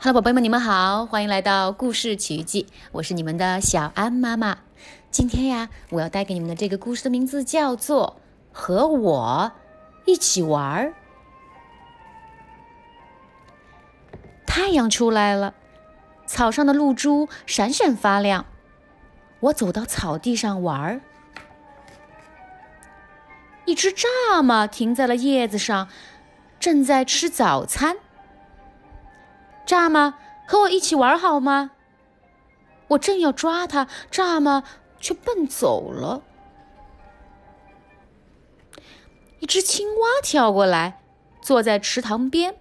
Hello，宝贝们，你们好，欢迎来到故事奇遇记，我是你们的小安妈妈。今天呀，我要带给你们的这个故事的名字叫做《和我一起玩儿》。太阳出来了，草上的露珠闪闪发亮。我走到草地上玩儿，一只蚱蜢停在了叶子上，正在吃早餐。蚱蜢，和我一起玩好吗？我正要抓它，蚱蜢却奔走了。一只青蛙跳过来，坐在池塘边。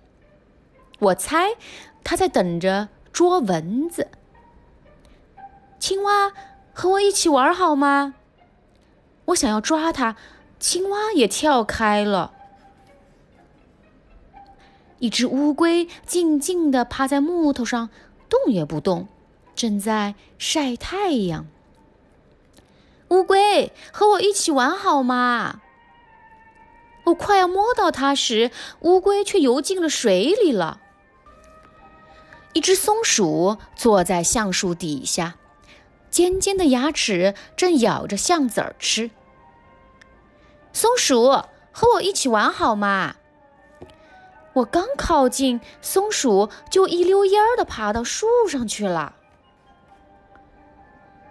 我猜它在等着捉蚊子。青蛙，和我一起玩好吗？我想要抓它，青蛙也跳开了。一只乌龟静静地趴在木头上，动也不动，正在晒太阳。乌龟，和我一起玩好吗？我快要摸到它时，乌龟却游进了水里了。一只松鼠坐在橡树底下，尖尖的牙齿正咬着橡子儿吃。松鼠，和我一起玩好吗？我刚靠近松鼠，就一溜烟儿的爬到树上去了。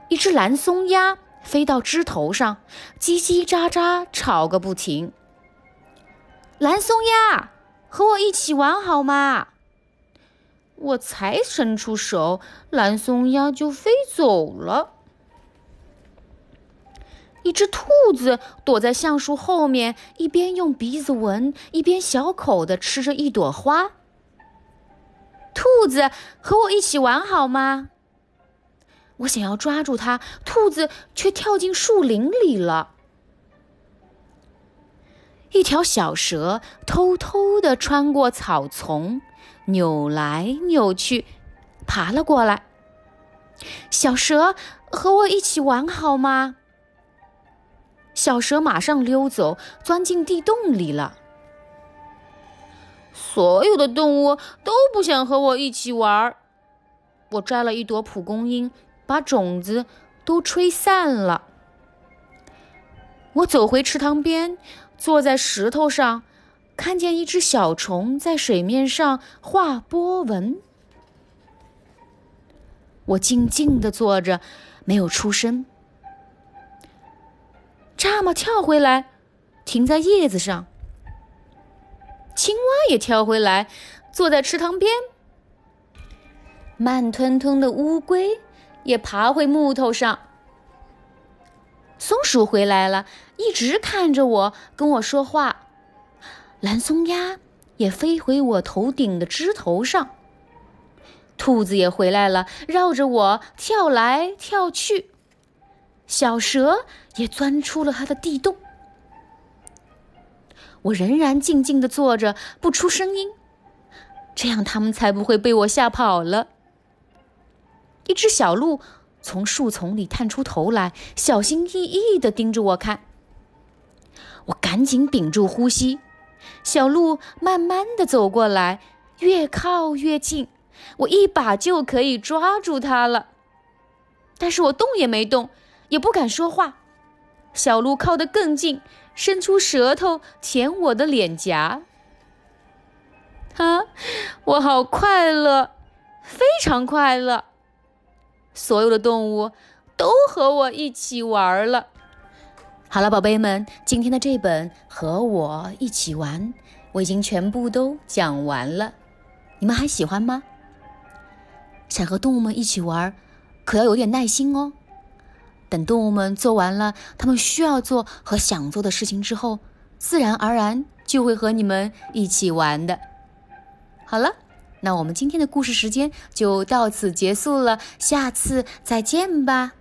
一只蓝松鸦飞到枝头上，叽叽喳喳吵个不停。蓝松鸦，和我一起玩好吗？我才伸出手，蓝松鸦就飞走了。一只兔子躲在橡树后面，一边用鼻子闻，一边小口的吃着一朵花。兔子，和我一起玩好吗？我想要抓住它，兔子却跳进树林里了。一条小蛇偷偷的穿过草丛，扭来扭去，爬了过来。小蛇，和我一起玩好吗？小蛇马上溜走，钻进地洞里了。所有的动物都不想和我一起玩。我摘了一朵蒲公英，把种子都吹散了。我走回池塘边，坐在石头上，看见一只小虫在水面上画波纹。我静静的坐着，没有出声。蚱蜢跳回来，停在叶子上。青蛙也跳回来，坐在池塘边。慢吞吞的乌龟也爬回木头上。松鼠回来了，一直看着我，跟我说话。蓝松鸦也飞回我头顶的枝头上。兔子也回来了，绕着我跳来跳去。小蛇也钻出了它的地洞，我仍然静静的坐着，不出声音，这样它们才不会被我吓跑了。一只小鹿从树丛里探出头来，小心翼翼的盯着我看。我赶紧屏住呼吸。小鹿慢慢的走过来，越靠越近，我一把就可以抓住它了。但是我动也没动。也不敢说话，小鹿靠得更近，伸出舌头舔我的脸颊。啊，我好快乐，非常快乐！所有的动物都和我一起玩了。好了，宝贝们，今天的这本《和我一起玩》，我已经全部都讲完了。你们还喜欢吗？想和动物们一起玩，可要有点耐心哦。等动物们做完了他们需要做和想做的事情之后，自然而然就会和你们一起玩的。好了，那我们今天的故事时间就到此结束了，下次再见吧。